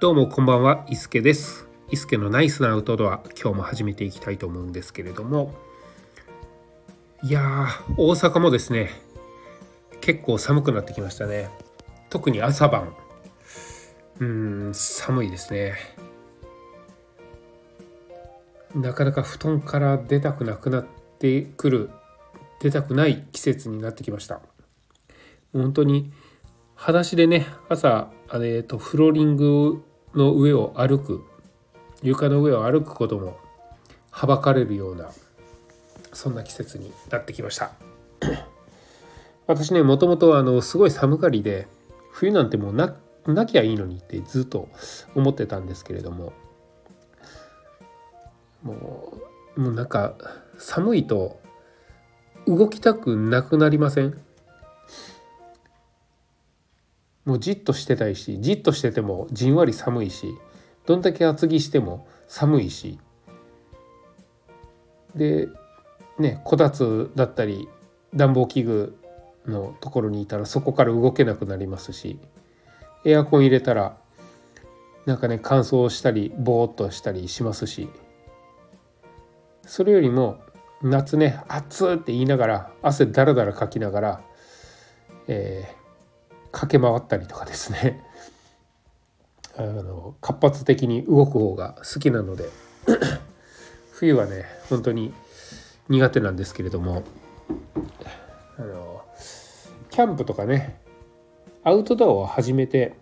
どうもこんばんは、伊助です。伊助のナイスなアウトドア、今日も始めていきたいと思うんですけれども、いやー、大阪もですね、結構寒くなってきましたね。特に朝晩、うん、寒いですね。なかなか布団から出たくなくなってくる、出たくない季節になってきました。本当に裸足でね朝あれ、とフローリングの上を歩く床の上を歩くこともはばかれるようなそんな季節になってきました。私ねもともとあのすごい寒がりで冬なんてもうななきゃいいのにってずっと思ってたんですけれどももうもうなんか寒いと動きたくなくなりません？もうじっとしてたいしじっとしててもじんわり寒いしどんだけ厚着しても寒いし。でねこたつだったり暖房器具のところにいたらそこから動けなくなりますしエアコン入れたらなんかね乾燥したりぼーっとしたりしますし。それよりも夏ね暑って言いながら汗だらだらかきながら、え駆け回ったりとかですね あの活発的に動く方が好きなので 冬はね本当に苦手なんですけれどもあのキャンプとかねアウトドアを始めて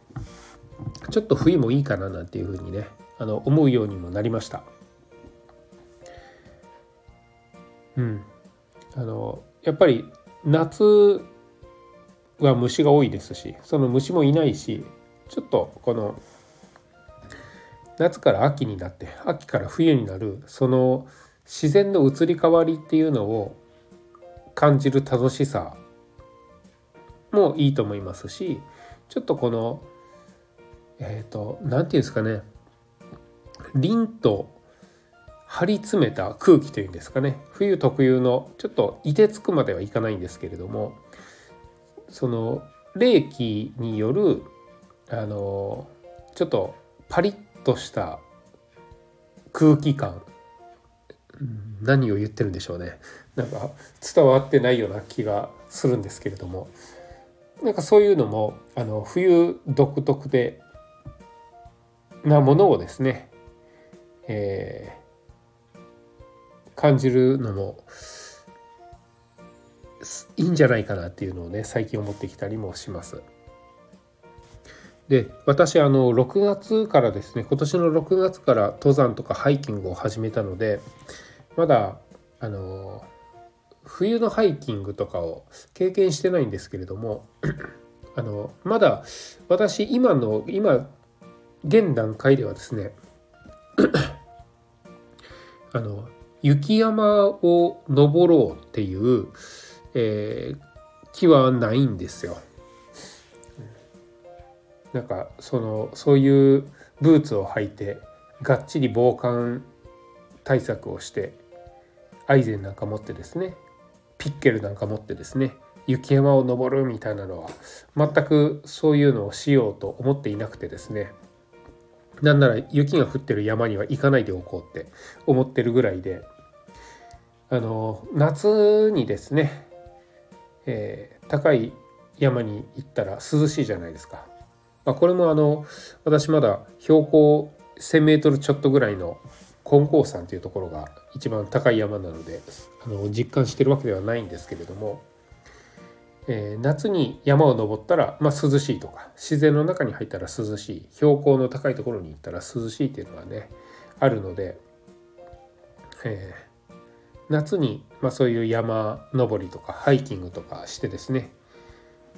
ちょっと冬もいいかななんていうふうにねあの思うようにもなりました。うん、あのやっぱり夏は虫が多いですしその虫もいないしちょっとこの夏から秋になって秋から冬になるその自然の移り変わりっていうのを感じる楽しさもいいと思いますしちょっとこのえっ、ー、と何て言うんですかね凛と張り詰めた空気というんですかね冬特有のちょっと凍てつくまではいかないんですけれどもその冷気によるあのちょっとパリッとした空気感。何を言ってるんでしょうね。なんか伝わってないような気がするんですけれども。なんかそういうのもあの冬独特でなものをですね、えー、感じるのもいいんじゃないかなっていうのをね最近思ってきたりもします。で私あの6月からですね今年の6月から登山とかハイキングを始めたのでまだあの冬のハイキングとかを経験してないんですけれども あのまだ私今の今現段階ではですね あの雪山を登ろうっていうえー、気はないんですよ。なんかそのそういうブーツを履いてがっちり防寒対策をしてアイゼンなんか持ってですねピッケルなんか持ってですね雪山を登るみたいなのは全くそういうのをしようと思っていなくてですねなんなら雪が降ってる山には行かないでおこうって思ってるぐらいであの夏にですねえー、高い山に行ったら涼しいじゃないですか。まあ、これもあの私まだ標高1,000メートルちょっとぐらいの金光山というところが一番高い山なのであの実感してるわけではないんですけれども、えー、夏に山を登ったら、まあ、涼しいとか自然の中に入ったら涼しい標高の高いところに行ったら涼しいっていうのがねあるので、えー夏に、まあ、そういう山登りとかハイキングとかしてですね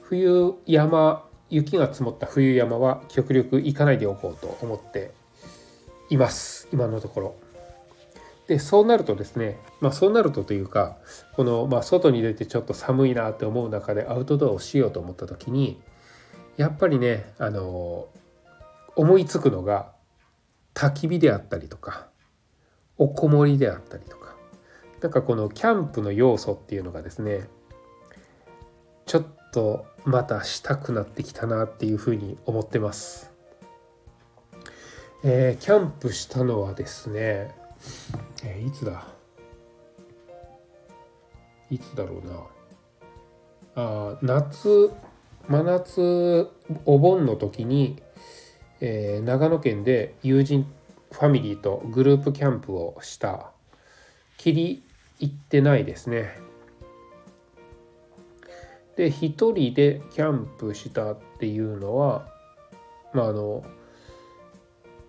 冬山雪が積もった冬山は極力行かないでおこうと思っています今のところ。でそうなるとですね、まあ、そうなるとというかこの、まあ、外に出てちょっと寒いなって思う中でアウトドアをしようと思った時にやっぱりねあの思いつくのが焚き火であったりとかおこもりであったりとかなんかこのキャンプの要素っていうのがですねちょっとまたしたくなってきたなっていうふうに思ってます。えー、キャンプしたのはですね、えー、いつだ？いつだろうなあ夏真夏お盆の時に、えー、長野県で友人ファミリーとグループキャンプをしたきり行ってないですねで一人でキャンプしたっていうのはまああの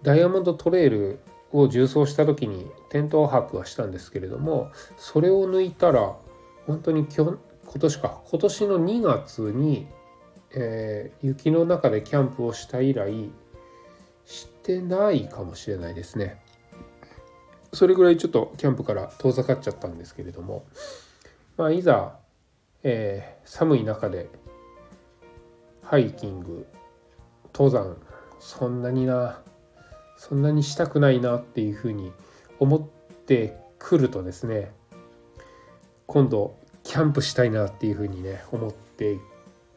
ダイヤモンドトレイルを縦走した時にテント泊はしたんですけれどもそれを抜いたら本当に今年か今年の2月に、えー、雪の中でキャンプをした以来してないかもしれないですね。それぐらいちょっとキャンプから遠ざかっちゃったんですけれども、まあ、いざ、えー、寒い中でハイキング登山そんなになそんなにしたくないなっていうふうに思ってくるとですね今度キャンプしたいなっていうふうにね思って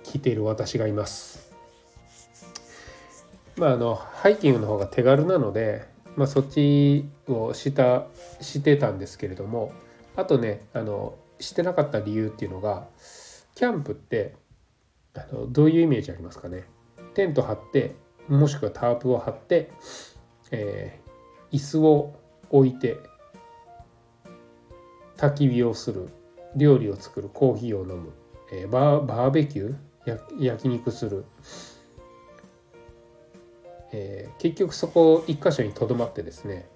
きている私がいます。まああのハイキングの方が手軽なので、まあ、そっちをしたしてたんですけれどもあとねあのしてなかった理由っていうのがキャンプってあのどういうイメージありますかね？テント張ってもしくはタープを張ってえー、椅子を置いて焚き火をする料理を作るコーヒーを飲む、えー、バーバーベキュー？焼肉する、えー、結局そこ一箇所にとどまってですね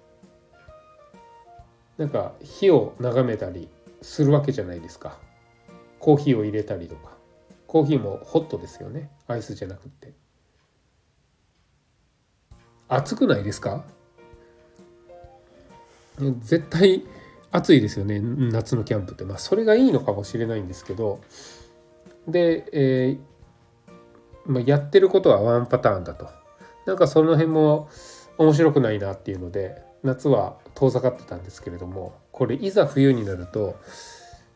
なんか火を眺めたりするわけじゃないですか。コーヒーを入れたりとか。コーヒーもホットですよね。アイスじゃなくって。暑くないですか？絶対暑いですよね夏のキャンプって、まあ、それがいいのかもしれないんですけど。で、えー、まあ、やってることはワンパターンだと。なんかその辺も面白くないなっていうので夏は遠ざかってたんですけれどもこれいざ冬になると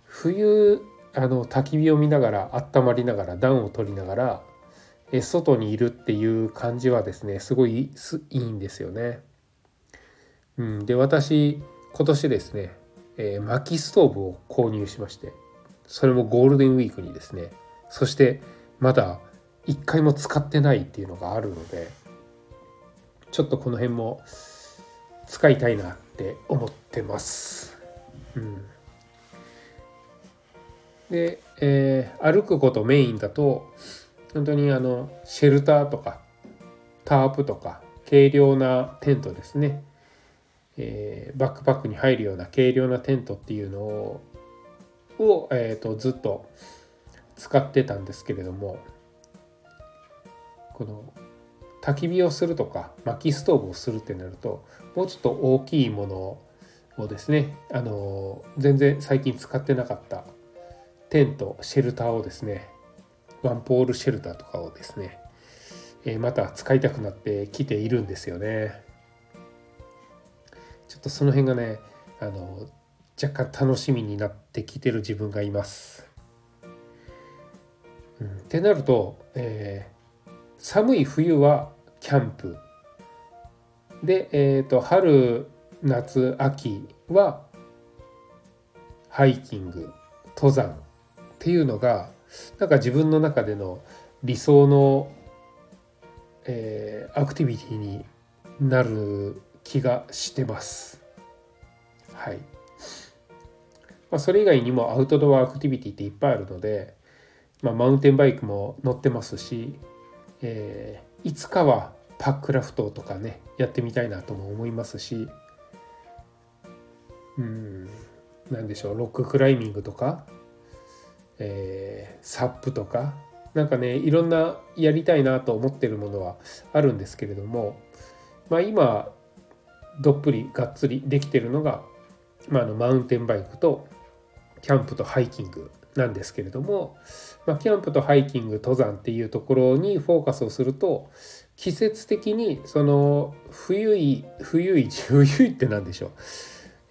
冬あの焚き火を見ながら温まりながら暖を取りながら外にいるっていう感じはですねすごいいいんですよね。うん、で私今年ですね、えー、薪ストーブを購入しましてそれもゴールデンウィークにですねそしてまだ一回も使ってないっていうのがあるのでちょっとこの辺も使いたいなって思ってます。うん、で、えー、歩くことメインだと本当にあのシェルターとかタープとか軽量なテントですね、えー、バックパックに入るような軽量なテントっていうのをを、えーと、ずっと使ってたんですけれどもこの焚き火をするとか薪ストーブをするってなるともうちょっと大きいものをですねあの全然最近使ってなかったテントシェルターをですねワンポールシェルターとかをですね、えまた使いたくなってきているんですよね。ちょっとその辺がねあの若干楽しみになってきてる自分がいます。うん、ってなると、え、寒い冬はキャンプで、えーと春夏秋はハイキング登山っていうのがなんか自分の中での理想の、えー、アクティビティになる気がしてます。はい。まあ、それ以外にもアウトドアアクティビティっていっぱいあるので、まあ、マウンテンバイクも乗ってますし、えー、いつかはパックラフトとかねやってみたいなとも思いますしうん何でしょうロッククライミングとかえー、サップとかなんかねいろんなやりたいなと思ってるものはあるんですけれども、まあ、今どっぷりがっつりできてるのが、まあ、あのマウンテンバイクとキャンプとハイキングなんですけれども、まあ、キャンプとハイキング登山っていうところにフォーカスをすると季節的にその冬い冬い 冬いって何でしょう、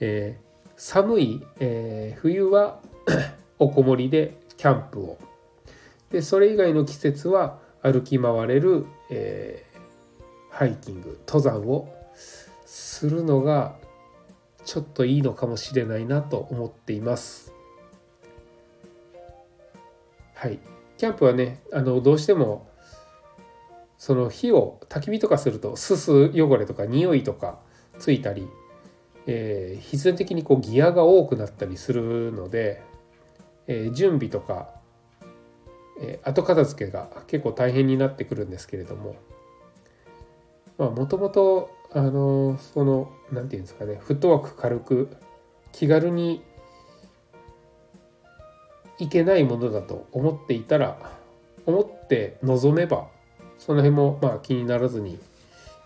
えー、寒い、えー、冬は おこもりでキャンプをでそれ以外の季節は歩き回れる、えー、ハイキング登山をするのがちょっといいのかもしれないなと思っています。はい、キャンプはねあのどうしてもその火を焚き火とかするとすす汚れとか匂いとかついたり、えー、必然的にこうギアが多くなったりするので、えー、準備とか、えー、後片付けが結構大変になってくるんですけれどももともとあのその何て言うんですかねフットワーク軽く気軽にいけないものだと思っていたら思って臨めばその辺もまあ気にならずに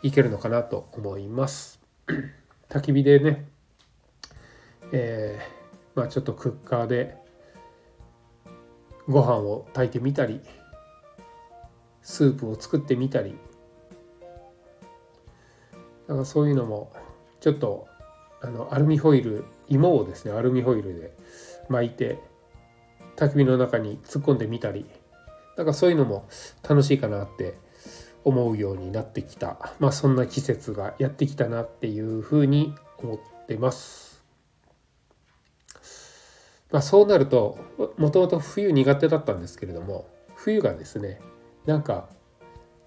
いけるのかなと思います。焚き火でね、えー、まあちょっとクッカーでご飯を炊いてみたりスープを作ってみたりなんかそういうのもちょっとあのアルミホイル芋をですねアルミホイルで巻いて焚き火の中に突っ込んでみたりなんかそういうのも楽しいかなって思うようになってきた、まあ、そんな季節がやってきたなっていうふうに思ってます。まあ、そうなるともともと冬苦手だったんですけれども冬がですねなんか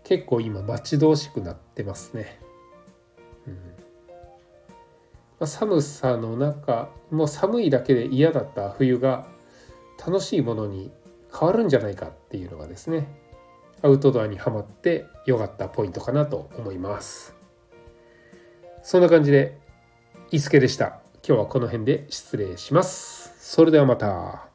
結構今待ち遠しくなってますね。うんまあ、寒さの中もう寒いだけで嫌だった冬が楽しいものに変わるんじゃないかっていうのがですねアウトドアにはまって良かったポイントかなと思います。そんな感じで伊助でした。今日はこの辺で失礼します。それではまた。